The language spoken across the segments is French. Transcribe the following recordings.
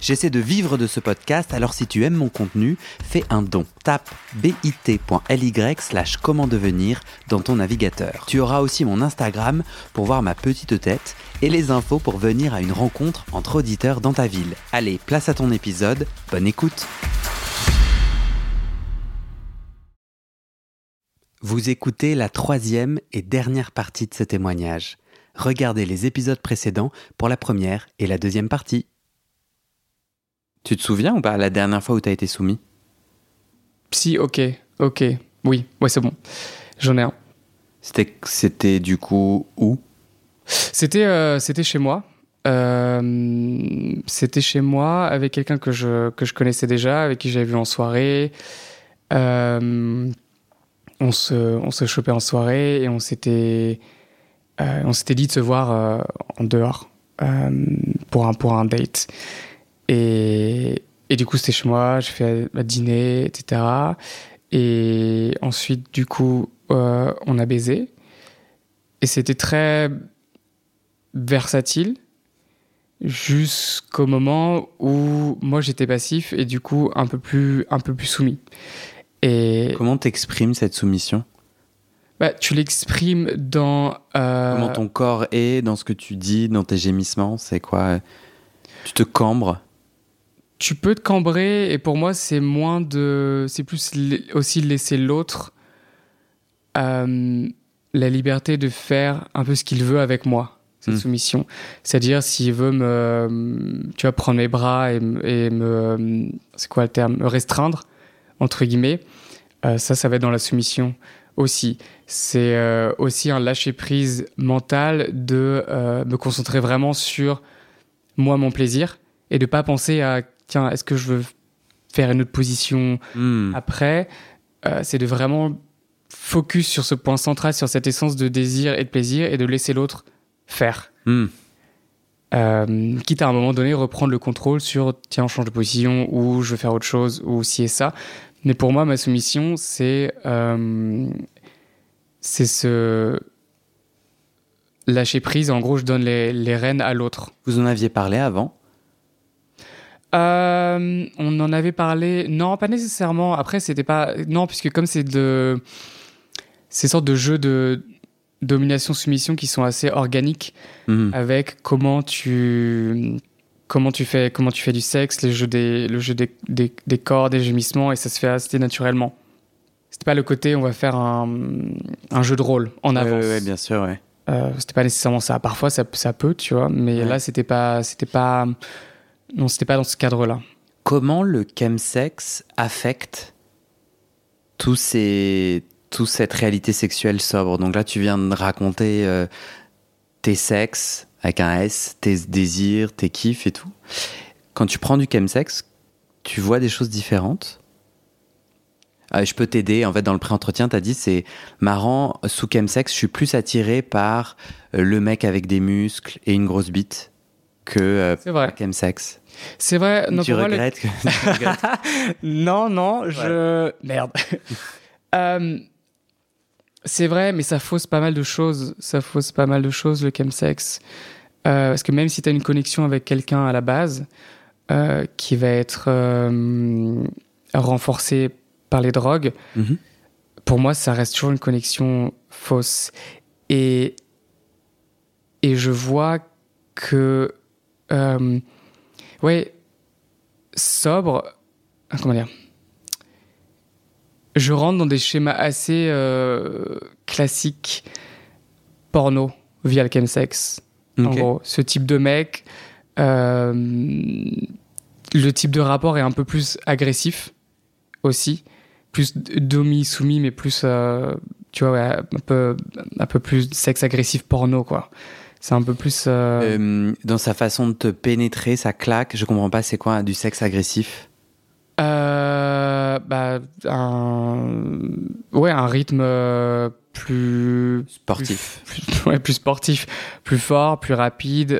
J'essaie de vivre de ce podcast, alors si tu aimes mon contenu, fais un don. Tape bit.ly slash comment devenir dans ton navigateur. Tu auras aussi mon Instagram pour voir ma petite tête et les infos pour venir à une rencontre entre auditeurs dans ta ville. Allez, place à ton épisode, bonne écoute Vous écoutez la troisième et dernière partie de ce témoignage. Regardez les épisodes précédents pour la première et la deuxième partie. Tu te souviens ou pas la dernière fois où tu as été soumis? Si, ok, ok. Oui, ouais, c'est bon. J'en ai un. C'était, c'était du coup où? C'était, euh, c'était chez moi. Euh, c'était chez moi avec quelqu'un que je, que je connaissais déjà, avec qui j'avais vu en soirée. Euh, on, se, on se chopait en soirée et on s'était, on s'était dit de se voir en dehors pour, un, pour un date. Et, et du coup, c'était chez moi, j'ai fait un dîner, etc. Et ensuite, du coup, euh, on a baisé. Et c'était très versatile jusqu'au moment où moi j'étais passif et du coup un peu plus, un peu plus soumis. Et Comment t'exprimes cette soumission? Bah, tu l'exprimes dans. euh, Comment ton corps est dans ce que tu dis, dans tes gémissements? C'est quoi? Tu te cambres? Tu peux te cambrer et pour moi c'est moins de c'est plus aussi laisser l'autre euh, la liberté de faire un peu ce qu'il veut avec moi cette Mm. soumission c'est-à-dire s'il veut me tu vois prendre mes bras et, me- et me c'est quoi le terme me restreindre entre guillemets euh, ça ça va être dans la soumission aussi c'est euh, aussi un lâcher prise mental de euh, me concentrer vraiment sur moi mon plaisir et de pas penser à tiens est-ce que je veux faire une autre position Hmm. après? Euh, c'est de vraiment focus sur ce point central sur cette essence de désir et de plaisir et de laisser l'autre faire. Hmm. euh, quitte à un moment donné reprendre le contrôle sur tiens on change de position ou je veux faire autre chose ou ci et ça. Mais pour moi ma soumission c'est euh, c'est ce lâcher prise. En gros je donne les, les rênes à l'autre. Vous en aviez parlé avant Euh, on en avait parlé. Non, pas nécessairement. Après, c'était pas. Non, puisque comme c'est de. Ces sortes de jeux de domination-soumission qui sont assez organiques Hmm. avec comment tu. Comment tu fais, comment tu fais du sexe, les jeux des, le jeu des, des, des corps, des gémissements, et ça se fait assez naturellement. C'était pas le côté, on va faire un, un jeu de rôle en Ouais, avance. ouais, bien sûr, ouais. Euh, c'était pas nécessairement ça. Parfois, ça, ça peut, tu vois, mais Ouais. là, c'était pas, c'était pas, non, c'était pas dans ce cadre-là. Comment le chemsex affecte tous ces, toute cette réalité sexuelle sobre? Donc là, tu viens de raconter euh, tes sexes avec un S, tes désirs, tes kiffs et tout. Quand tu prends du chemsex, tu vois des choses différentes? Ah, je peux t'aider. En fait, dans le pré-entretien, tu as dit c'est marrant, sous chemsex, je suis plus attiré par euh, le mec avec des muscles et une grosse bite que euh, C'est vrai. par chemsex. C'est vrai. Non, tu le- regrettes que... tu regrettes non, non, je. Merde. Euh, c'est vrai, mais ça fausse pas mal de choses. Ça fausse pas mal de choses, le chemsex. Euh, parce que même si tu as une connexion avec quelqu'un à la base, euh, qui va être euh, renforcée par les drogues, Mhm. pour moi, ça reste toujours une connexion fausse. Et, et je vois que. Euh, ouais, sobre. ah, Comment dire? Je rentre dans des schémas assez euh, classiques porno via le chemsex. En Ok. gros, ce type de mec, euh, le type de rapport est un peu plus agressif aussi, plus domi soumis, mais plus, tu vois, ouais, un peu, un peu plus sexe agressif porno quoi. C'est un peu plus. euh, Euh, dans sa façon de te pénétrer, ça claque. Je comprends pas, c'est quoi du sexe agressif? Euh, bah, un, ouais, un rythme plus Sportif. plus, plus- ouais, plus sportif, plus fort, plus rapide.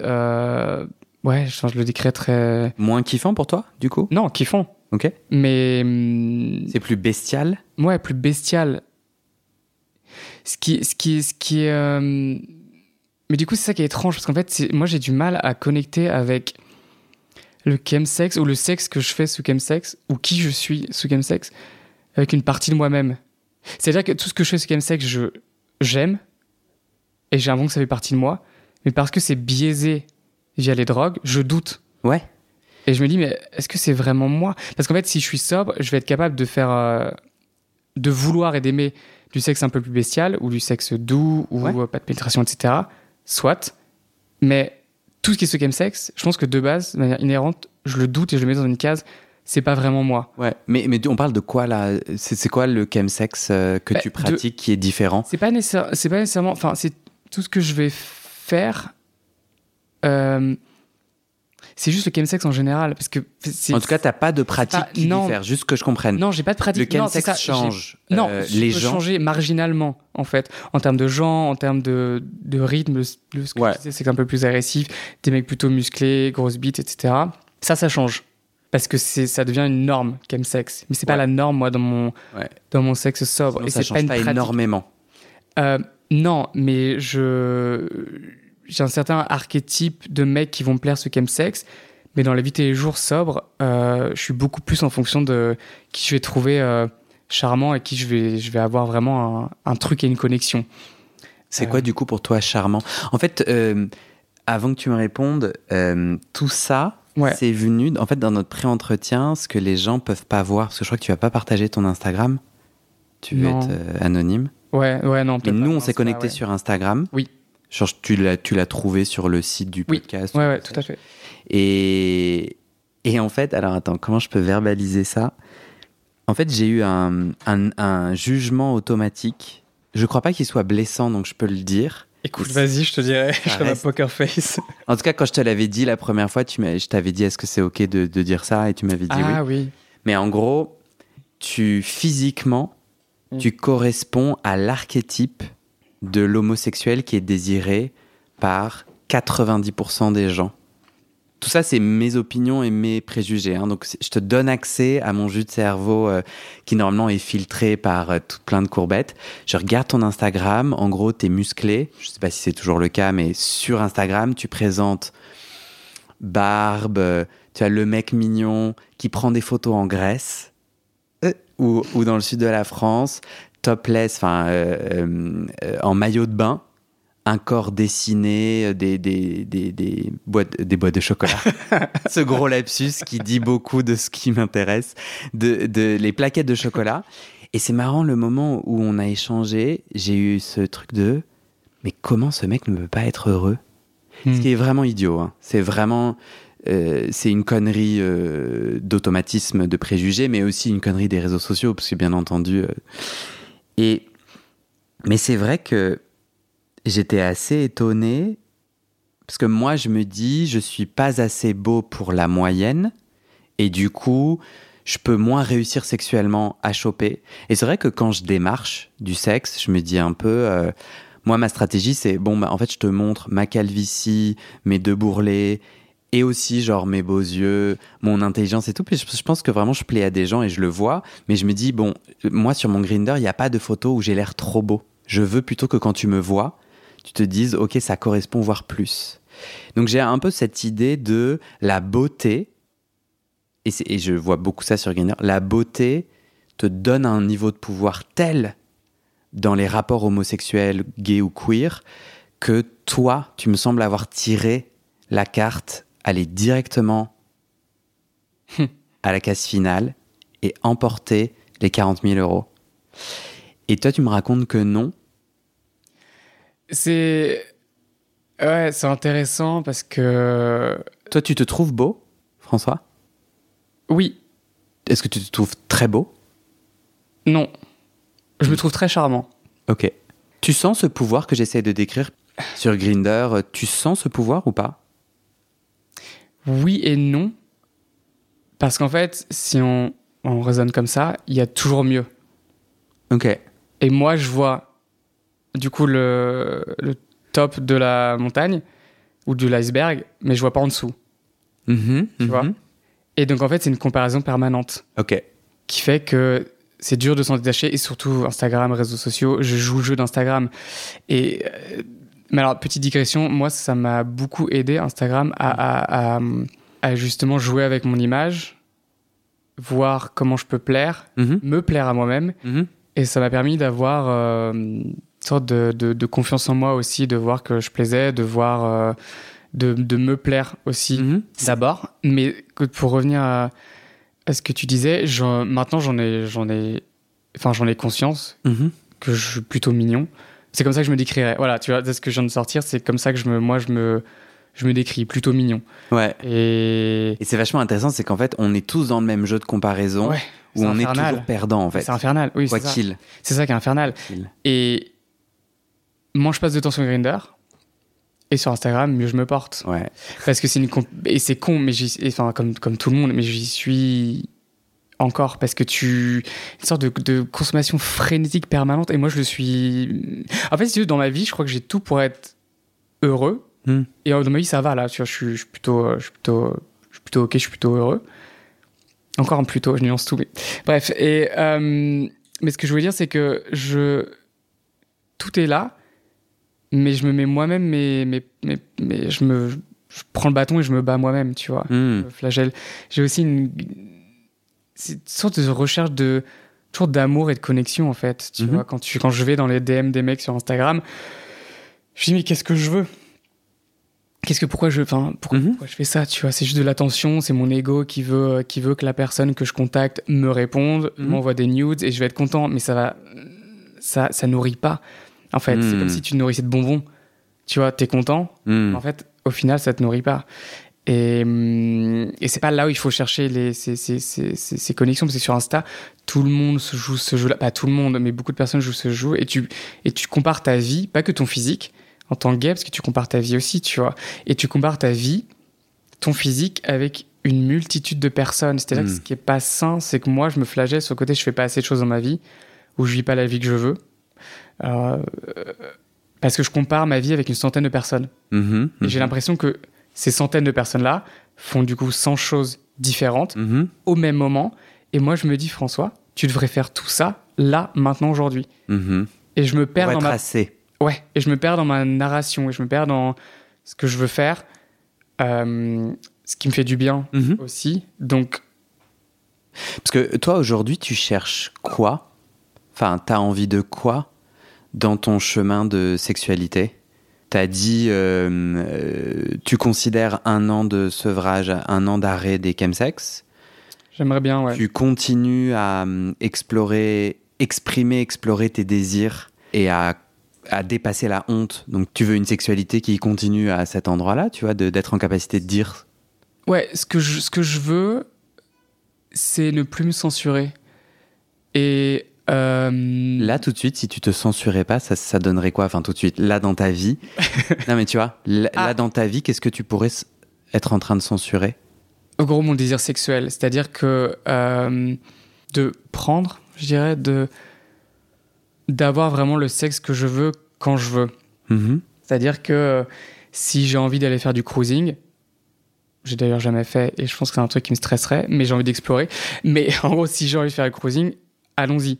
Ouais, je, je le décris très. Moins kiffant pour toi, du coup? Non, kiffant. Ok. Mais. hum, C'est plus bestial? Ouais, plus bestial. Ce qui, ce qui, ce qui est. euh, Mais du coup, c'est ça qui est étrange, parce qu'en fait, moi, j'ai du mal à connecter avec le chemsex ou le sexe que je fais sous chemsex ou qui je suis sous chemsex avec une partie de moi-même. C'est-à-dire que tout ce que je fais sous chemsex, je j'aime et j'ai l'impression que ça fait partie de moi, mais parce que c'est biaisé via les drogues, je doute. Ouais. Et je me dis, mais est-ce que c'est vraiment moi? Parce qu'en fait, si je suis sobre, je vais être capable de faire. euh, de vouloir et d'aimer du sexe un peu plus bestial, ou du sexe doux, ou Ouais. pas de pénétration, etc. Soit. Mais tout ce qui est ce sexe, je pense que de base, de manière inhérente, je le doute et je le mets dans une case. C'est pas vraiment moi. Ouais. Mais, mais on parle de quoi là? C'est quoi le chemsex euh, que Bah, tu de- pratiques qui est différent? C'est pas, nécessaire- c'est pas nécessairement. Enfin, c'est tout ce que je vais faire. euh, c'est juste le chemsex en général. Parce que c'est- En tout cas, t'as pas de pratique pas- qui non. diffère, juste que je comprenne. non, j'ai pas de le pratique. non, c'est chemsex ça, j'ai- change. Non, euh, je les gens. changer marginalement, en fait, en termes de genre, en termes de, de rythme. Le, le- ce que Ouais. c'est un peu plus agressif, des mecs plutôt musclés, grosses bites, etc. Ça, ça change. Parce que c'est, ça devient une norme, chemsex. Mais c'est pas Ouais. la norme, moi, dans mon, Ouais. dans mon sexe sobre. Sinon, Et ça c'est change pas une pas pratique. énormément. Euh, non, mais je j'ai un certain archétype de mecs qui vont me plaire ce chemsex, mais dans la vie tous les jours sobre, euh, je suis beaucoup plus en fonction de qui je vais trouver euh, charmant et qui je vais je vais avoir vraiment un, un truc et une connexion. C'est Euh. quoi du coup pour toi charmant? En fait, euh, avant que tu me répondes, tout ça, Ouais. c'est venu en fait dans notre pré-entretien, ce que les gens peuvent pas voir, parce que je crois que tu vas pas partager ton Instagram. Tu veux Non. être euh, anonyme. Ouais, ouais, non. Mais nous, pas, on s'est connecté ouais. sur Instagram. Oui. Genre, tu l'as, tu l'as trouvé sur le site du Oui. podcast. Ouais, ouais, tout à fait. Et, et en fait, alors attends, comment je peux verbaliser ça? En fait, j'ai eu un, un, un jugement automatique. Je crois pas qu'il soit blessant, donc je peux le dire. Écoute, vas-y, je te dirai. Je fais ma poker face. En tout cas, quand je te l'avais dit la première fois, tu je t'avais dit est-ce que c'est ok de, de dire ça? Et tu m'avais dit oui. Ah oui. Mais en gros, tu physiquement, Mm. tu corresponds à l'archétype de l'homosexuel qui est désiré par 90% des gens. Tout ça, c'est mes opinions et mes préjugés. hein. Donc, je te donne accès à mon jus de cerveau euh, qui normalement est filtré par euh, tout plein de courbettes. Je regarde ton Instagram. En gros, t'es musclé. Je sais pas si c'est toujours le cas, mais sur Instagram, tu présentes barbe. euh, Tu as le mec mignon qui prend des photos en Grèce ou dans le sud de la France, topless, enfin euh, euh, en maillot de bain, un corps dessiné, euh, des, des, des, des boîtes, des boîtes de chocolat. ce gros lapsus qui dit beaucoup de ce qui m'intéresse, de, de les plaquettes de chocolat. Et c'est marrant le moment où on a échangé, j'ai eu ce truc de mais comment ce mec ne peut pas être heureux? Hmm. Ce qui est vraiment idiot. hein. C'est vraiment euh, c'est une connerie euh, d'automatisme, de préjugés, mais aussi une connerie des réseaux sociaux, parce que bien entendu. euh, et mais c'est vrai que j'étais assez étonné parce que moi je me dis je suis pas assez beau pour la moyenne et du coup je peux moins réussir sexuellement à choper. Et c'est vrai que quand je démarche du sexe, je me dis un peu euh, moi, ma stratégie, c'est bon, bah, en fait, je te montre ma calvitie, mes deux bourrelets, et aussi, genre, mes beaux yeux, mon intelligence et tout. Puis je, pense que vraiment, je plais à des gens et je le vois. Mais je me dis, bon, moi, sur mon Grinder, il n'y a pas de photo où j'ai l'air trop beau. Je veux plutôt que quand tu me vois, tu te dises, OK, ça correspond, voire plus. Donc, j'ai un peu cette idée de la beauté, et, et je vois beaucoup ça sur Grinder, la beauté te donne un niveau de pouvoir tel dans les rapports homosexuels, gays ou queer, que toi, tu me sembles avoir tiré la carte, aller directement à la case finale et emporter les 40 000 euros. Et toi, tu me racontes que non. C'est. Ouais, c'est intéressant parce que. Toi, tu te trouves beau, François? Oui, Est-ce que tu te trouves très beau? Non. Je me trouve très charmant. Ok. Tu sens ce pouvoir que j'essaie de décrire sur Grinder Tu sens ce pouvoir ou pas? Oui et non. Parce qu'en fait, si on, on raisonne comme ça, il y a toujours mieux. Ok. Et moi, je vois du coup le, le top de la montagne ou de l'iceberg, mais je vois pas en dessous. Mhm, Tu vois mhm. Et donc, en fait, c'est une comparaison permanente Ok. qui fait que c'est dur de s'en détacher. Et surtout, Instagram, réseaux sociaux, je joue le jeu d'Instagram. Et. Mais alors, petite digression, moi, ça m'a beaucoup aidé, Instagram, à, à- à- à justement jouer avec mon image, voir comment je peux plaire, Mhm, me plaire à moi-même. mhm. Et ça m'a permis d'avoir euh, une sorte de, de- de confiance en moi aussi, de voir que je plaisais, de voir, euh, de, de me plaire aussi Mhm. d'abord. Mais pour revenir à, ce que tu disais, maintenant j'en ai, j'en ai, enfin j'en ai conscience que je suis plutôt mignon. C'est comme ça que je me décrirais. Voilà, tu vois, de ce que je viens de sortir, c'est comme ça que je me, moi je me, je me décris plutôt mignon. Ouais. Et Et c'est vachement intéressant, c'est qu'en fait, on est tous dans le même jeu de comparaison ouais, où c'est on est toujours perdant en fait. c'est infernal. Oui, Quoi c'est ça. qu'il. C'est ça qui est infernal. qu'il. Et moins je passe de temps sur Grinder et sur Instagram, mieux je me porte. Ouais. Parce que c'est une et c'est con, mais enfin comme comme tout le monde, mais j'y suis encore parce que tu une sorte de, de consommation frénétique permanente et moi je le suis. En fait, si tu veux, dans ma vie, je crois que j'ai tout pour être heureux. Hmm. Et euh, dans ma vie, ça va là. Tu vois, je suis, je suis plutôt, euh, je suis plutôt, je suis plutôt ok, je suis plutôt heureux. Encore un plutôt, je nuance tout, mais bref. Et euh, mais ce que je veux dire, c'est que je tout est là, mais je me mets moi-même, mais, mais, mais, mais je me, je prends le bâton et je me bats moi-même, tu vois. Le flagelle. J'ai aussi une, c'est une sorte de recherche de toujours d'amour et de connexion en fait. Tu Mhm. vois, quand tu, quand je vais dans les DM des mecs sur Instagram, je me dis mais qu'est-ce que je veux? Qu'est-ce que pourquoi je, enfin pourquoi, Mhm. pourquoi je fais ça Tu vois, c'est juste de l'attention, c'est mon ego qui veut, qui veut que la personne que je contacte me réponde, Mhm. m'envoie des nudes et je vais être content, mais ça va, ça, ça nourrit pas. En fait, c'est comme si tu nourrissais de bonbons. Tu vois, t'es content, en fait, au final, ça te nourrit pas. Et, hum, et c'est pas là où il faut chercher les, ces, ces, ces, ces- ces connexions, parce que sur Insta, tout le monde se joue ce jeu-là. Pas tout le monde, mais beaucoup de personnes jouent ce jeu. Et tu, et tu compares ta vie, pas que ton physique, en tant que gay, parce que tu compares ta vie aussi, tu vois. Et tu compares ta vie, ton physique, avec une multitude de personnes. C'est-à-dire que Mm. ce qui est pas sain, c'est que moi, je me flagelle sur le côté, je fais pas assez de choses dans ma vie, ou je vis pas la vie que je veux. Alors, euh, parce que je compare ma vie avec une centaine de personnes. Mhm. Et j'ai l'impression que ces centaines de personnes-là font du coup 100 choses différentes Mhm. au même moment. Et moi, je me dis, François, tu devrais faire tout ça là, maintenant, aujourd'hui. Mhm. Et je me perds dans ma... assez. Ouais, et je me perds dans ma narration, et je me perds dans ce que je veux faire, euh, ce qui me fait du bien Mhm. aussi. Donc, Parce que toi, aujourd'hui, tu cherches quoi? Enfin, t'as envie de quoi dans ton chemin de sexualité? T'as dit, euh, euh, tu considères un an de sevrage, un an d'arrêt des chemsex. j'aimerais bien, ouais. Tu continues à euh, explorer, exprimer, explorer tes désirs et à, à dépasser la honte. Donc, tu veux une sexualité qui continue à cet endroit-là, tu vois, d'être en capacité de dire. Ouais, ce que je, ce que je veux, c'est ne plus me censurer. Et. Euh, Là, tout de suite, si tu te censurais pas, ça, ça donnerait quoi? Enfin, tout de suite, là dans ta vie? non, mais tu vois, là, Ah. là, dans ta vie, qu'est-ce que tu pourrais être en train de censurer? En gros, mon désir sexuel. C'est-à-dire que euh, de prendre, je dirais, de d'avoir vraiment le sexe que je veux quand je veux. Mhm. C'est-à-dire que si j'ai envie d'aller faire du cruising, j'ai d'ailleurs jamais fait et je pense que c'est un truc qui me stresserait, mais j'ai envie d'explorer. Mais en gros, si j'ai envie de faire du cruising, allons-y.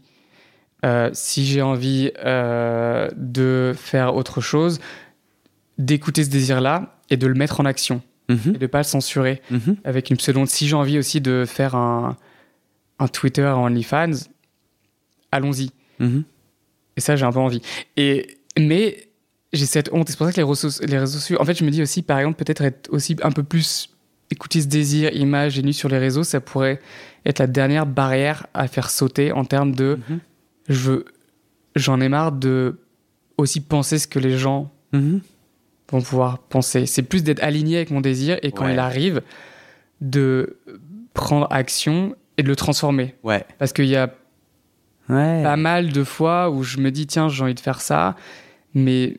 Euh, si j'ai envie euh, de faire autre chose, d'écouter ce désir-là et de le mettre en action Mhm. et de pas le censurer Mhm. avec une pseudo. Si j'ai envie aussi de faire un, un Twitter en OnlyFans, allons-y. Mhm. Et ça, j'ai un peu envie. Et, mais j'ai cette honte. C'est pour ça que les réseaux, les réseaux sociaux. En fait, je me dis aussi, par exemple, peut-être être aussi un peu plus. Écouter ce désir, image et nu sur les réseaux, ça pourrait être la dernière barrière à faire sauter en termes de. Je veux. J'en ai marre de aussi penser ce que les gens Mhm. vont pouvoir penser. C'est plus d'être aligné avec mon désir et quand Ouais. il arrive, de prendre action et de le transformer. Ouais. Parce qu'il y a Ouais. pas mal de fois où je me dis, tiens, j'ai envie de faire ça, mais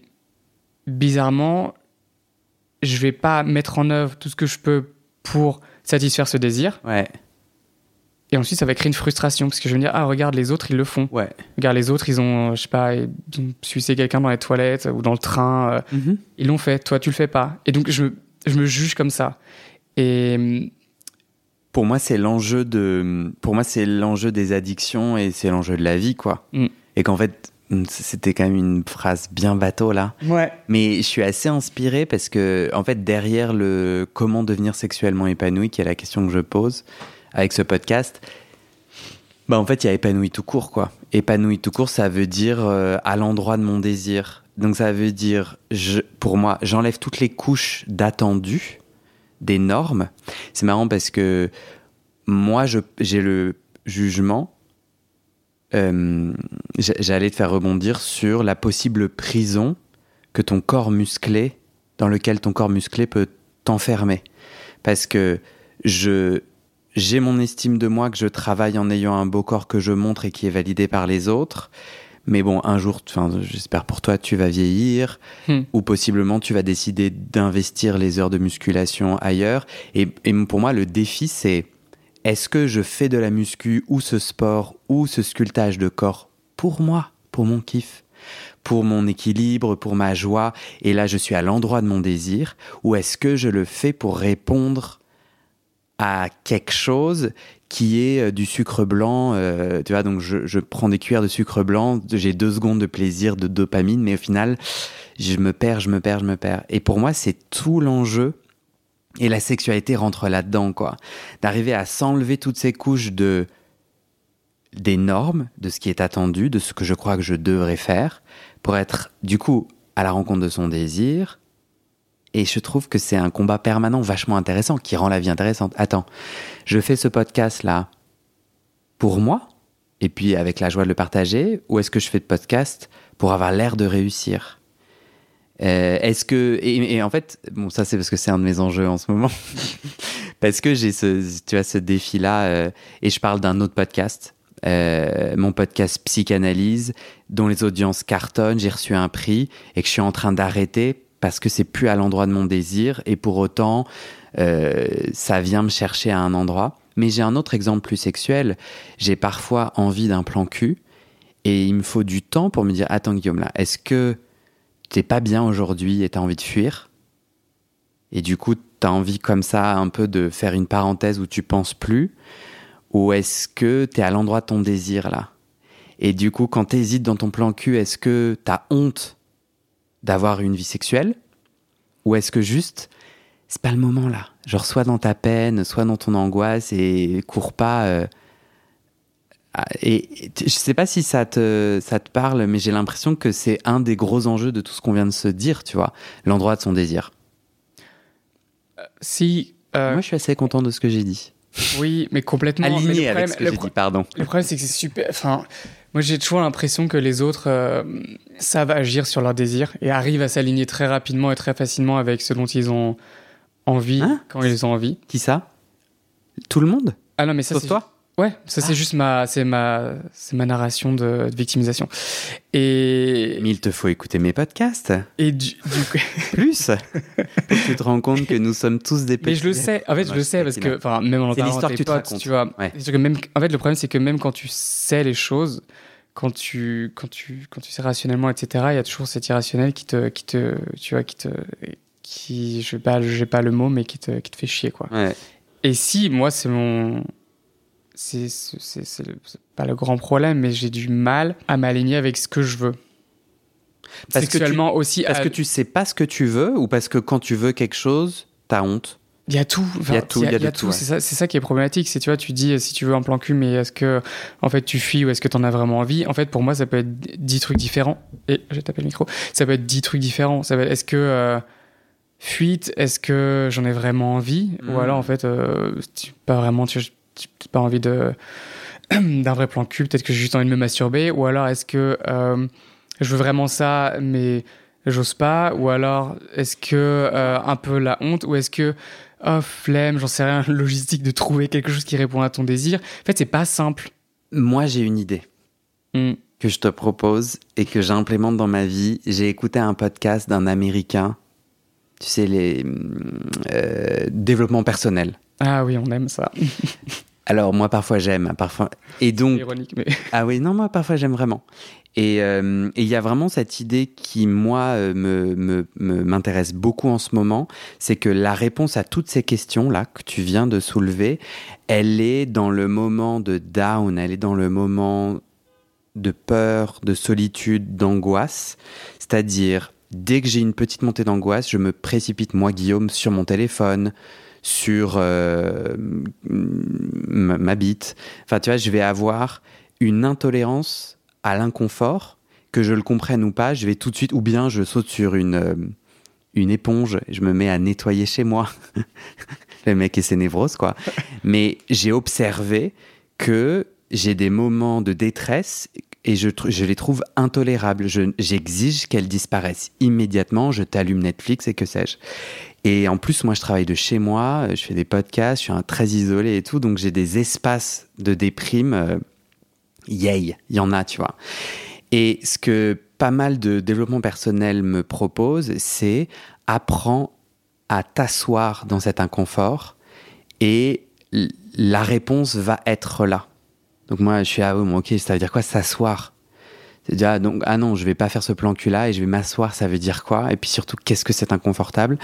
bizarrement, je vais pas mettre en œuvre tout ce que je peux pour satisfaire ce désir. Ouais. Et ensuite, ça va créer une frustration parce que je vais me dire, ah, regarde, les autres, ils le font. Ouais. Regarde, les autres, ils ont, je sais pas, ils ont quelqu'un dans les toilettes ou dans le train. euh, Mhm. ils l'ont fait, toi tu le fais pas. Et donc je, me- je me juge comme ça. Et pour moi, c'est l'enjeu de, pour moi, c'est l'enjeu des addictions et c'est l'enjeu de la vie, quoi. Mm. Et qu'en fait, c'était quand même une phrase bien bateau là. Ouais. Mais je suis assez inspiré parce que, en fait, derrière le comment devenir sexuellement épanoui, qui est la question que je pose avec ce podcast, bah en fait, il y a épanoui tout court, quoi. Épanoui tout court, ça veut dire euh, à l'endroit de mon désir. Donc ça veut dire, pour moi, j'enlève toutes les couches d'attendu, des normes. C'est marrant parce que moi, j'ai le jugement. euh, j'a- J'allais te faire rebondir sur la possible prison que ton corps musclé, dans lequel ton corps musclé peut t'enfermer. Parce que je j'ai mon estime de moi que je travaille en ayant un beau corps que je montre et qui est validé par les autres. Mais bon, un jour, j'espère pour toi, tu vas vieillir Hmm. ou possiblement tu vas décider d'investir les heures de musculation ailleurs. Et, et pour moi, le défi, c'est est-ce que je fais de la muscu ou ce sport ou ce sculptage de corps pour moi, pour mon kiff pour mon équilibre, pour ma joie, et là je suis à l'endroit de mon désir, ou est-ce que je le fais pour répondre à quelque chose qui est euh, du sucre blanc, euh, tu vois, donc je, je prends des cuillères de sucre blanc, j'ai deux secondes de plaisir, de dopamine, mais au final, je me perds, je me perds, je me perds. Et pour moi, c'est tout l'enjeu, et la sexualité rentre là-dedans, quoi. D'arriver à s'enlever toutes ces couches de des normes, de ce qui est attendu, de ce que je crois que je devrais faire, pour être du coup à la rencontre de son désir. Et je trouve que c'est un combat permanent vachement intéressant, qui rend la vie intéressante. Attends, je fais ce podcast-là pour moi, et puis avec la joie de le partager, ou est-ce que je fais de podcast pour avoir l'air de réussir? Euh, Est-ce que... Et, en fait, bon, ça c'est parce que c'est un de mes enjeux en ce moment. parce que j'ai ce, ce défi-là, euh, et je parle d'un autre podcast, euh, mon podcast Psychanalyse, dont les audiences cartonnent, j'ai reçu un prix et que je suis en train d'arrêter parce que c'est plus à l'endroit de mon désir et pour autant euh, ça vient me chercher à un endroit. Mais j'ai un autre exemple plus sexuel. J'ai parfois envie d'un plan cul et il me faut du temps pour me dire attends Guillaume là, est-ce que t'es pas bien aujourd'hui et t'as envie de fuir? Et du coup t'as envie comme ça un peu de faire une parenthèse où tu penses plus? Ou est-ce que tu es à l'endroit de ton désir là? Et du coup, quand tu hésites dans ton plan cul, est-ce que tu as honte d'avoir une vie sexuelle Ou est-ce que juste, c'est pas le moment là? Genre, soit dans ta peine, soit dans ton angoisse et cours pas. euh, Et et je sais pas si ça te, ça te parle, mais j'ai l'impression que c'est un des gros enjeux de tout ce qu'on vient de se dire, tu vois, l'endroit de son désir. Si. euh, Moi, je suis assez content de ce que j'ai dit. oui, mais complètement. mais le Aligné avec problème- ce que j'ai dit, pardon. Le problème, c'est que c'est super. Enfin, moi, j'ai toujours l'impression que les autres euh, savent agir sur leurs désirs et arrivent à s'aligner très rapidement et très facilement avec ce dont ils ont envie Hein quand ils ont envie. Qui ça? Tout le monde? Ah non, mais ça, c'est toi? Ouais, ça c'est Ah. juste ma, c'est ma, c'est ma narration de, de victimisation. Et Mais il te faut écouter mes podcasts. et du, du coup- Plus tu te rends compte que nous sommes tous des petits. mais je le sais. En fait, je le sais parce que, enfin, même en que tes tu te potes, racontes. tu vois. Ouais. Que même, en fait, le problème c'est que même quand tu sais les choses, quand tu, quand tu, quand tu sais rationnellement, etc., il y a toujours cet irrationnel qui te, qui te, tu vois, qui te, qui, je sais pas, j'ai pas le mot, mais qui te, qui te fait chier, quoi. Ouais. Et si, moi, c'est mon. C'est pas le grand problème, mais j'ai du mal à m'aligner avec ce que je veux. Parce que tu- Sexuellement aussi. Parce à- que tu sais pas ce que tu veux ou parce que quand tu veux quelque chose, t'as honte? Il y a tout. Enfin, Il y a tout, il y a tout, ouais. C'est ça, qui est problématique. C'est tu vois, tu dis si tu veux un plan cul, mais est-ce que en fait tu fuis ou est-ce que tu en as vraiment envie? En fait, pour moi, ça peut être dix trucs différents. Et j'ai tapé le micro. Ça peut être dix trucs différents. Ça est-ce que euh, fuite Est-ce que j'en ai vraiment envie? Ou alors en fait, euh, pas vraiment, tu tu- pas envie de d'un vrai plan cul. Peut-être que j'ai juste envie de me masturber. Ou alors est-ce que euh, je veux vraiment ça, mais j'ose pas Ou alors est-ce que euh, un peu la honte Ou est-ce que oh flemme, j'en sais rien, logistique de trouver quelque chose qui répond à ton désir. En fait, c'est pas simple. Moi, j'ai une idée Mm. que je te propose et que j'implémente dans ma vie. J'ai écouté un podcast d'un Américain, tu sais, les euh, développement personnel. Ah oui, on aime ça. Alors moi parfois j'aime, parfois et donc Ironique, mais. ah oui non moi parfois j'aime vraiment et euh, et il y a vraiment cette idée qui moi euh, me- m'intéresse beaucoup en ce moment, c'est que la réponse à toutes ces questions là que tu viens de soulever, elle est dans le moment de down, elle est dans le moment de peur, de solitude, d'angoisse, c'est-à-dire dès que j'ai une petite montée d'angoisse, je me précipite moi Guillaume sur mon téléphone, sur euh, ma bite. Enfin, tu vois, je vais avoir une intolérance à l'inconfort, que je le comprenne ou pas, je vais tout de suite, ou bien je saute sur une, euh, une éponge, je me mets à nettoyer chez moi. le mec et ses névroses, quoi. Mais j'ai observé que j'ai des moments de détresse et je, les trouve intolérables. Je- J'exige qu'elles disparaissent immédiatement, je t'allume Netflix et que sais-je. Et en plus, moi, je travaille de chez moi, euh, je fais des podcasts, je suis très isolé et tout, donc j'ai des espaces de déprime. euh, yay, il y en a, tu vois. Et ce que pas mal de développement personnel me propose, c'est apprends à t'asseoir dans cet inconfort et la réponse va être là. Donc moi, je suis ah oui, bon, ok, ça veut dire quoi s'asseoir? Ah, donc, ah non, je vais pas faire ce plan cul là et je vais m'asseoir, ça veut dire quoi? Et puis surtout, qu'est-ce que c'est inconfortable?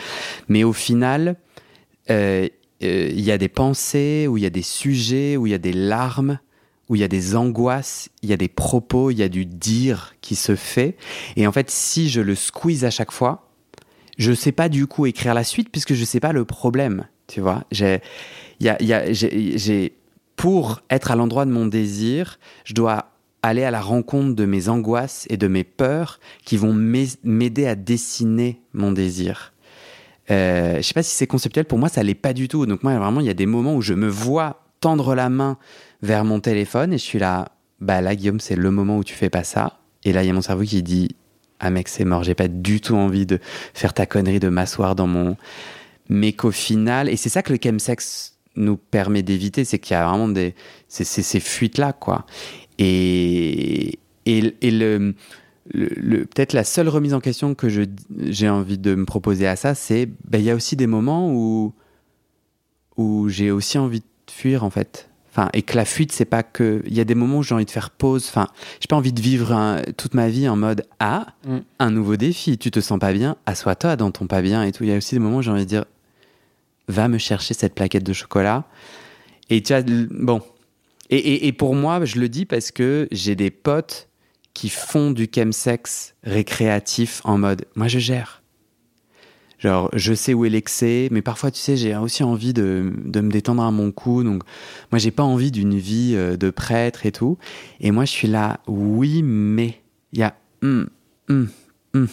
Mais au final, euh, euh, il y a des pensées, où il y a des sujets, où il y a des larmes, où il y a des angoisses, il y a des propos, il y a du dire qui se fait. Et en fait, si je le squeeze à chaque fois, je sais pas du coup écrire la suite puisque je sais pas le problème. Tu vois, j'ai, y a, j'ai- pour être à l'endroit de mon désir, je dois aller à la rencontre de mes angoisses et de mes peurs qui vont m'ai- m'aider à dessiner mon désir. Euh, je sais pas si c'est conceptuel, pour moi ça l'est pas du tout. Donc moi vraiment il y a des moments où je me vois tendre la main vers mon téléphone et je suis là, bah là Guillaume c'est le moment où tu fais pas ça. Et là il y a mon cerveau qui dit, ah mec c'est mort, j'ai pas du tout envie de faire ta connerie de m'asseoir dans mon... Mais qu'au final, et c'est ça que le chemsex nous permet d'éviter, c'est qu'il y a vraiment des, c'est ces fuites-là, quoi. Et, et, et le, le- le- peut-être la seule remise en question que je, j'ai envie de me proposer à ça, c'est ben, il y a aussi des moments où, où j'ai aussi envie de fuir, en fait. Enfin, et que la fuite, c'est pas que. Il y a des moments où j'ai envie de faire pause. Enfin, j'ai pas envie de vivre un- toute ma vie en mode Ah, Mm. un nouveau défi. Tu te sens pas bien, assois-toi dans ton pas bien et tout. Il y a aussi des moments où j'ai envie de dire Va me chercher cette plaquette de chocolat. Et tu as. Bon. Et, pour moi, je le dis parce que j'ai des potes qui font du chemsex récréatif en mode Moi, je gère. Genre, je sais où est l'excès, mais parfois, tu sais, j'ai aussi envie de, de me détendre à mon cou. Donc, moi, j'ai pas envie d'une vie euh, de prêtre et tout. Et moi, je suis là, oui, mais il y a. hum, hum, hum.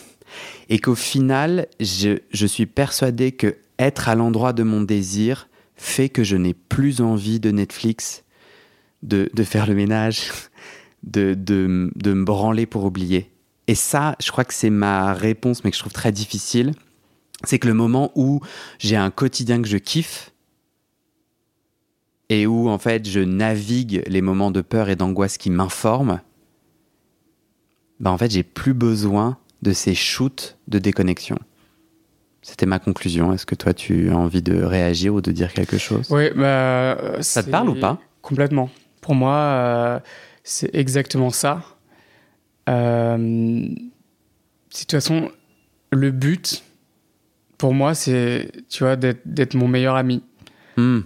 Et qu'au final, je, je suis persuadé que être à l'endroit de mon désir fait que je n'ai plus envie de Netflix, de, de faire le ménage, de, de, de me branler pour oublier. Et ça, je crois que c'est ma réponse, mais que je trouve très difficile. C'est que le moment où j'ai un quotidien que je kiffe et où en fait je navigue les moments de peur et d'angoisse qui m'informent, bah en fait j'ai plus besoin de ces shoots de déconnexion. C'était ma conclusion. Est-ce que toi tu as envie de réagir ou de dire quelque chose? Oui, bah, Ça te parle ou pas? Complètement. Pour moi, euh, c'est exactement ça. Euh, de toute façon, le but, pour moi, c'est, tu vois, d'être mon meilleur ami Hmm.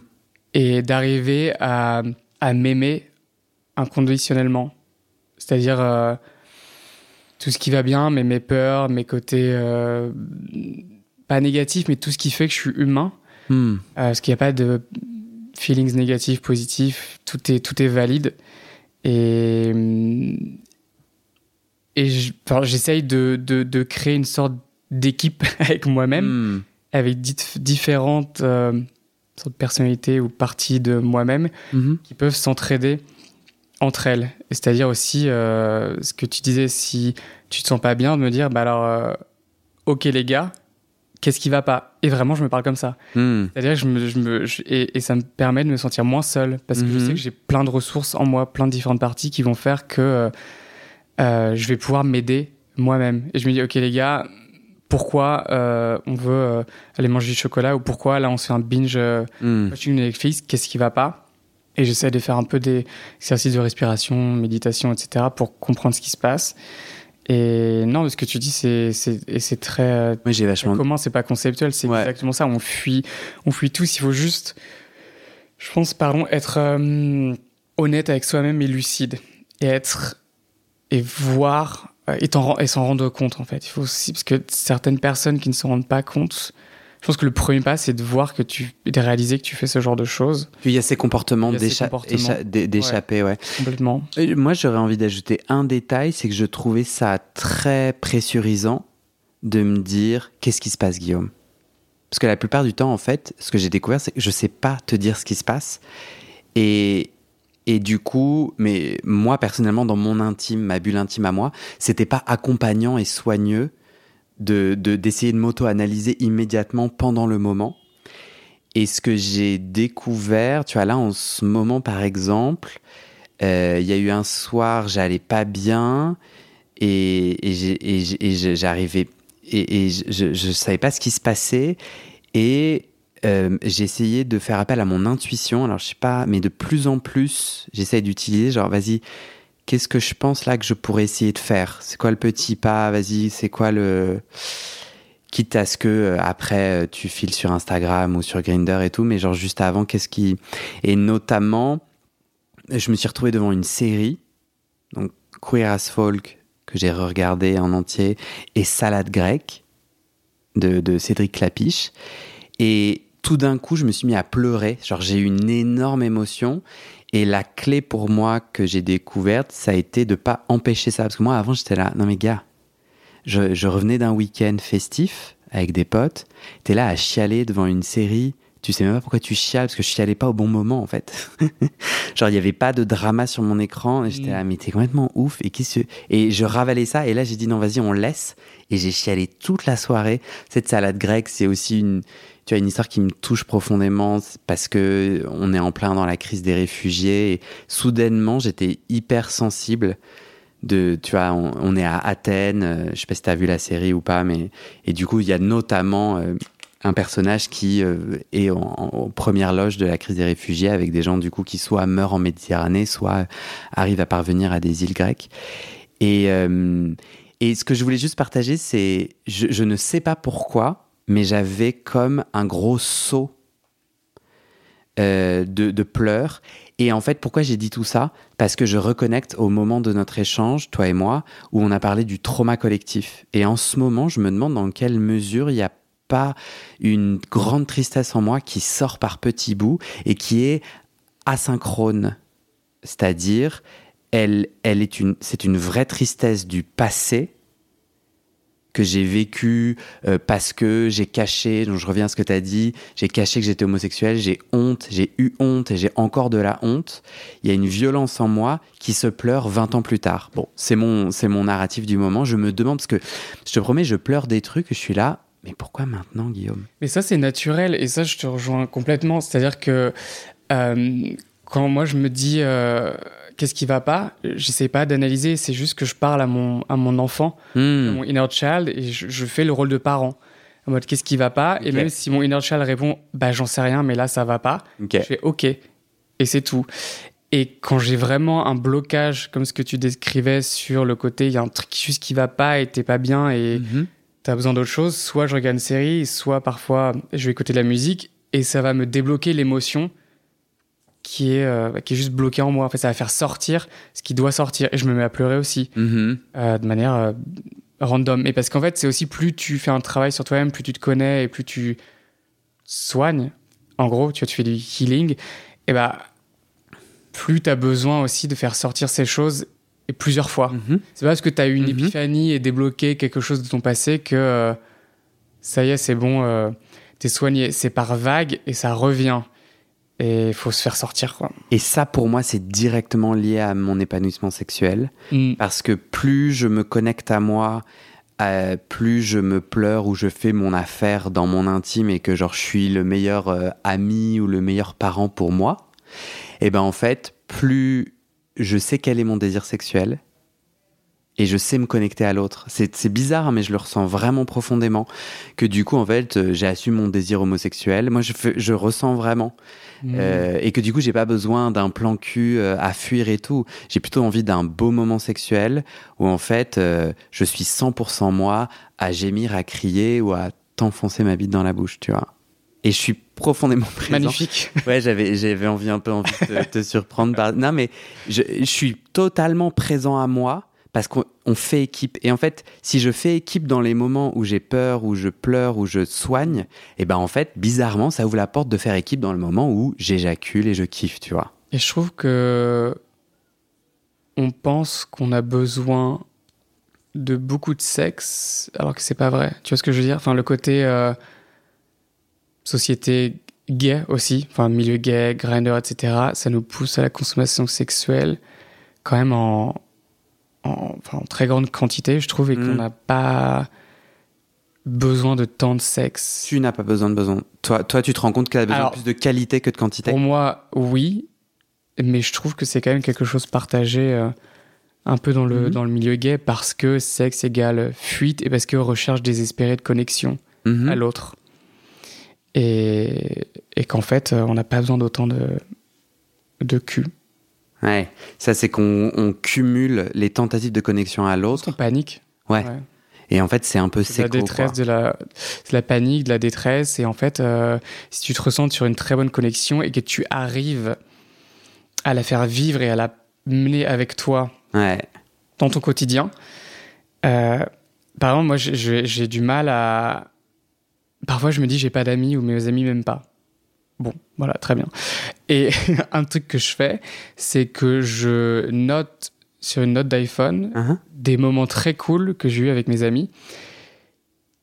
et d'arriver à, à m'aimer inconditionnellement. C'est-à-dire euh, tout ce qui va bien, mais mes peurs, mes côtés euh, pas négatifs, mais tout ce qui fait que je suis humain. Hmm. Euh, parce qu'il n'y a pas de feelings négatifs, positifs, tout est, tout est valide. Et, hum, et j'essaye de, de, de créer une sorte d'équipe avec moi-même, Hmm. avec différentes euh, sortes de personnalités ou parties de moi-même Mhm. qui peuvent s'entraider entre elles. C'est-à-dire aussi euh, ce que tu disais, si tu te sens pas bien, de me dire, bah alors, euh, ok les gars, qu'est-ce qui va pas? Et vraiment, je me parle comme ça. Hmm. C'est-à-dire que je me, je me- je- et, et ça me permet de me sentir moins seul parce que je Mhm. sais que j'ai plein de ressources en moi, plein de différentes parties qui vont faire que euh, euh, je vais pouvoir m'aider moi-même. Et je me dis, ok les gars, pourquoi euh, on veut euh, aller manger du chocolat ou pourquoi là on se fait un binge watching Netflix, qu'est-ce qui va pas? Et j'essaie de faire un peu des exercices de respiration, méditation, etc. pour comprendre ce qui se passe. Et non, ce que tu dis, c'est c'est très. Oui, j'ai vachement. Comment c'est pas conceptuel, c'est exactement ça. On fuit, on fuit tous. Il faut juste, je pense, pardon, être euh, honnête avec soi-même et lucide et être et voir euh, et s'en rendre compte en fait. Il faut aussi parce que certaines personnes qui ne s'en rendent pas compte je pense que le premier pas, c'est de voir que tu, de réaliser que tu fais ce genre de choses. Puis il y a ces comportements d'échapper, ouais. Complètement. moi, j'aurais envie d'ajouter un détail, c'est que je trouvais ça très pressurisant de me dire qu'est-ce qui se passe, Guillaume? Parce que la plupart du temps, en fait, ce que j'ai découvert, c'est que je sais pas te dire ce qui se passe. Et, et du coup, mais moi personnellement, dans mon intime, ma bulle intime à moi, c'était pas accompagnant et soigneux de d'essayer de, m'auto-analyser immédiatement pendant le moment. Et ce que j'ai découvert, tu vois, là en ce moment par exemple, euh, il y a eu un soir, j'allais pas bien et, j'arrivais et, je, je savais pas ce qui se passait et euh, essayé de faire appel à mon intuition. Alors je sais pas, mais de plus en plus, j'essaie d'utiliser genre vas-y, qu'est-ce que je pense là que je pourrais essayer de faire? C'est quoi le petit pas? Vas-y, c'est quoi le quitte à ce que euh, après euh, tu files sur Instagram ou sur Grinder et tout, mais genre juste avant, qu'est-ce qui et notamment, je me suis retrouvé devant une série, donc Queer as Folk que j'ai regardé en entier et Salade grecque de, de Cédric Clapiche et tout d'un coup je me suis mis à pleurer, genre j'ai eu une énorme émotion et la clé pour moi que j'ai découverte, ça a été de pas empêcher ça. Parce que moi, avant, j'étais là, non mais gars, je, revenais d'un week-end festif avec des potes, t'es là à chialer devant une série, tu sais même pas pourquoi tu chiales, parce que je chialais pas au bon moment, en fait. Genre, il y avait pas de drama sur mon écran, et j'étais là, mm. mais t'es complètement ouf, et qu'est-ce Et je ravalais ça, et là, j'ai dit, non, vas-y, on laisse, et j'ai chialé toute la soirée. Cette salade grecque, c'est aussi une, tu as une histoire qui me touche profondément parce que on est en plein dans la crise des réfugiés et soudainement j'étais hyper sensible de tu vois on, est à Athènes euh, je sais pas si tu as vu la série ou pas mais et du coup il y a notamment euh, un personnage qui euh, est en, première loge de la crise des réfugiés avec des gens du coup qui soit meurent en Méditerranée soit arrivent à parvenir à des îles grecques. Et et ce que je voulais juste partager c'est je, je ne sais pas pourquoi mais j'avais comme un gros saut euh, de, pleurs. Et en fait, pourquoi j'ai dit tout ça? Parce que je reconnecte au moment de notre échange, toi et moi, où on a parlé du trauma collectif. Et en ce moment, je me demande dans quelle mesure il n'y a pas une grande tristesse en moi qui sort par petits bouts et qui est asynchrone. C'est-à-dire, elle, elle est une, c'est une vraie tristesse du passé que j'ai vécu euh, parce que j'ai caché, donc je reviens à ce que tu as dit, j'ai caché que j'étais homosexuel, j'ai honte, j'ai eu honte et j'ai encore de la honte. Il y a une violence en moi qui se pleure 20 ans plus tard. Bon, c'est mon, c'est mon narratif du moment. Je me demande, parce que je te promets, je pleure des trucs, je suis là, mais pourquoi maintenant, Guillaume? Mais ça, c'est naturel et ça, je te rejoins complètement. C'est-à-dire que euh, quand moi, je me dis. Euh, qu'est-ce qui va pas? J'essaie pas d'analyser, c'est juste que je parle à mon, à mon enfant, hmm. mon inner child, et je, fais le rôle de parent. En mode, qu'est-ce qui va pas? Et même si mon inner child répond, bah j'en sais rien, mais là ça va pas, je fais ok, et c'est tout. Et quand j'ai vraiment un blocage, comme ce que tu décrivais sur le côté, il y a un truc juste qui va pas et t'es pas bien et mhm. tu as besoin d'autre chose, soit je regarde une série, soit parfois je vais écouter de la musique et ça va me débloquer l'émotion qui est, euh, qui est juste bloqué en moi. En fait, ça va faire sortir ce qui doit sortir. Et je me mets à pleurer aussi, mm-hmm. euh, de manière euh, random. Et parce qu'en fait, c'est aussi plus tu fais un travail sur toi-même, plus tu te connais et plus tu soignes. En gros, tu, vois, tu fais du healing. Et bah, plus tu as besoin aussi de faire sortir ces choses et plusieurs fois. Mm-hmm. C'est pas parce que tu as eu une mm-hmm. épiphanie et débloqué quelque chose de ton passé que ça y est, c'est bon, t'es soigné. C'est par vague et ça revient et il faut se faire sortir quoi. Et ça pour moi c'est directement lié à mon épanouissement sexuel mm. parce que plus je me connecte à moi euh, plus je me pleure ou je fais mon affaire dans mon intime et que genre je suis le meilleur euh, ami ou le meilleur parent pour moi et ben en fait plus je sais quel est mon désir sexuel et je sais me connecter à l'autre. C'est bizarre, hein, mais je le ressens vraiment profondément. Que du coup, en fait, euh, j'ai assumé mon désir homosexuel. Moi, je, je ressens vraiment. Mm. Euh, et que du coup, j'ai pas besoin d'un plan cul euh, à fuir et tout. J'ai plutôt envie d'un beau moment sexuel où, en fait, euh, je suis 100% moi à gémir, à crier ou à t'enfoncer ma bite dans la bouche, tu vois. Et je suis profondément présent. Magnifique. Ouais, j'avais, j'avais envie un peu envie de te, te surprendre. par- Non, mais je, je suis totalement présent à moi parce qu'on on fait équipe. Et en fait, si je fais équipe dans les moments où j'ai peur, où je pleure, où je soigne, et ben en fait, bizarrement, ça ouvre la porte de faire équipe dans le moment où j'éjacule et je kiffe, tu vois. Et je trouve que on pense qu'on a besoin de beaucoup de sexe, alors que c'est pas vrai. Tu vois ce que je veux dire? Enfin, le côté euh, société gay aussi, enfin milieu gay, grinder, etc. Ça nous pousse à la consommation sexuelle quand même en, en, enfin, en très grande quantité, je trouve, et Mm. qu'on n'a pas besoin de tant de sexe. Tu n'as pas besoin de besoin. Toi, toi, tu te rends compte qu'elle a besoin Alors, plus de qualité que de quantité. Pour moi, oui, mais je trouve que c'est quand même quelque chose partagé euh, un peu dans le, Mhm. dans le milieu gay parce que sexe égale fuite et parce que recherche désespérée de connexion Mhm. à l'autre. Et, et qu'en fait, on n'a pas besoin d'autant de, de cul. Ouais, ça c'est qu'on on cumule les tentatives de connexion à On l'autre. panique. Ouais. Ouais. Et en fait, c'est un peu de la séco. détresse, quoi. de la, de la panique, de la détresse. Et en fait, euh, si tu te ressens sur une très bonne connexion et que tu arrives à la faire vivre et à la mener avec toi Ouais. dans ton quotidien. Euh, par exemple, moi, j'ai du mal à. Parfois, je me dis, j'ai pas d'amis ou mes amis m'aiment pas. Bon, voilà, très bien. Et un truc que je fais, c'est que je note sur une note d'iPhone Hein des moments très cool que j'ai eu avec mes amis.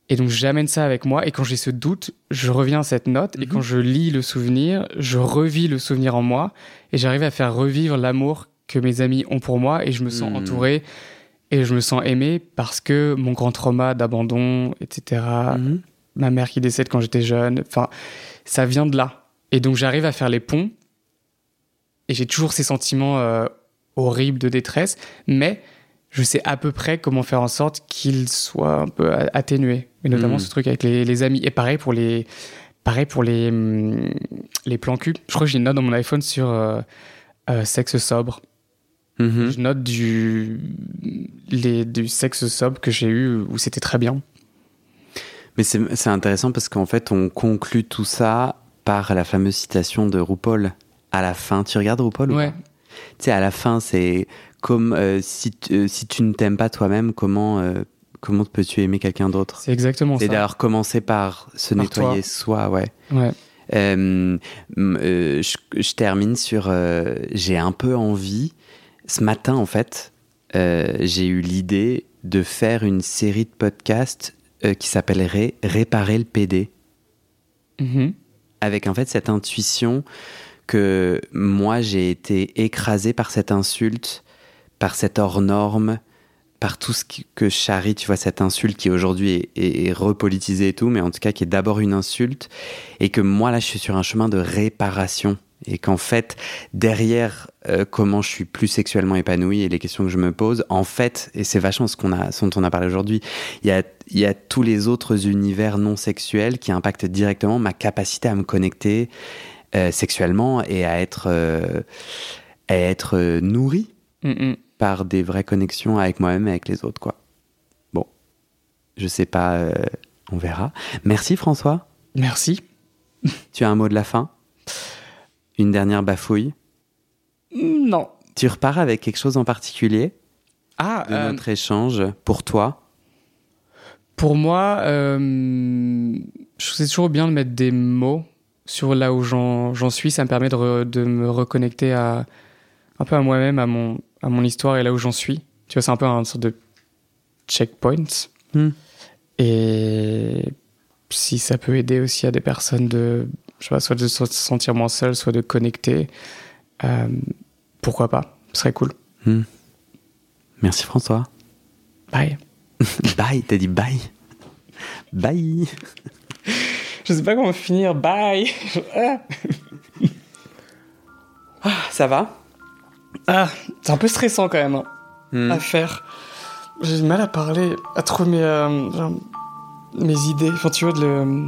Et donc, j'amène ça avec moi. Et quand j'ai ce doute, je reviens à cette note. Et Mhm. quand je lis le souvenir, je revis le souvenir en moi. Et j'arrive à faire revivre l'amour que mes amis ont pour moi. Et je me sens Mhm. entouré. Et je me sens aimé parce que mon grand trauma d'abandon, etc., Mhm. ma mère qui décède quand j'étais jeune, enfin, ça vient de là. Et donc, j'arrive à faire les ponts. Et j'ai toujours ces sentiments euh, horribles de détresse. Mais je sais à peu près comment faire en sorte qu'ils soient un peu a- atténués. Et notamment Mhm. ce truc avec les, les amis. Et pareil pour les, pareil pour les, hum, les plans cul. Je crois que j'ai une note dans mon iPhone sur euh, euh, sexe sobre. Mhm. Je note du, les, du sexe sobre que j'ai eu où c'était très bien. Mais c'est intéressant parce qu'en fait, on conclut tout ça par la fameuse citation de RuPaul. À la fin, tu regardes RuPaul ou Ouais. Tu sais, à la fin, c'est comme euh, si, tu- euh, si tu ne t'aimes pas toi-même, comment, euh, comment peux-tu aimer quelqu'un d'autre? C'est exactement C'est ça. d'ailleurs commencer par se Par nettoyer toi. soi, ouais. Ouais. Je, je termine sur. j'ai un peu envie. Ce matin, en fait, j'ai eu l'idée de faire une série de podcasts qui s'appellerait Réparer le PD. Mhm. Avec en fait cette intuition que moi j'ai été écrasé par cette insulte, par cette hors norme, par tout ce que charrie, tu vois, cette insulte qui aujourd'hui est repolitisée et tout, mais en tout cas qui est d'abord une insulte, et que moi là je suis sur un chemin de réparation, et qu'en fait derrière euh, comment je suis plus sexuellement épanoui et les questions que je me pose, en fait, et c'est vachement ce qu'on a, ce dont on a parlé aujourd'hui, il y a, il y a tous les autres univers non sexuels qui impactent directement ma capacité à me connecter euh, sexuellement et à être, euh, à être euh, nourri Mhm. par des vraies connexions avec moi-même et avec les autres, quoi. Bon, je sais pas, euh, on verra. Merci François. Merci. Tu as un mot de la fin? Une dernière bafouille Non. Tu repars avec quelque chose en particulier Ah, de euh, notre échange pour toi? Pour moi, euh, je trouve que c'est toujours bien de mettre des mots sur là où j'en suis. Ça me permet de, re- de me reconnecter à, un peu à moi-même, à mon, à mon histoire et là où j'en suis. Tu vois, c'est un peu un sorte de checkpoint. Hmm. Et si ça peut aider aussi à des personnes de, je sais pas, soit de se sentir moins seul, soit de connecter, euh, pourquoi pas Ce serait cool. Merci François. Bye. Bye, t'as dit bye Bye Je sais pas comment finir. Bye. Ça va? Ah, c'est un peu stressant quand même hein, Hmm. à faire. j'ai du mal à parler, à trouver mes, euh, mes idées. Enfin, tu vois, de le.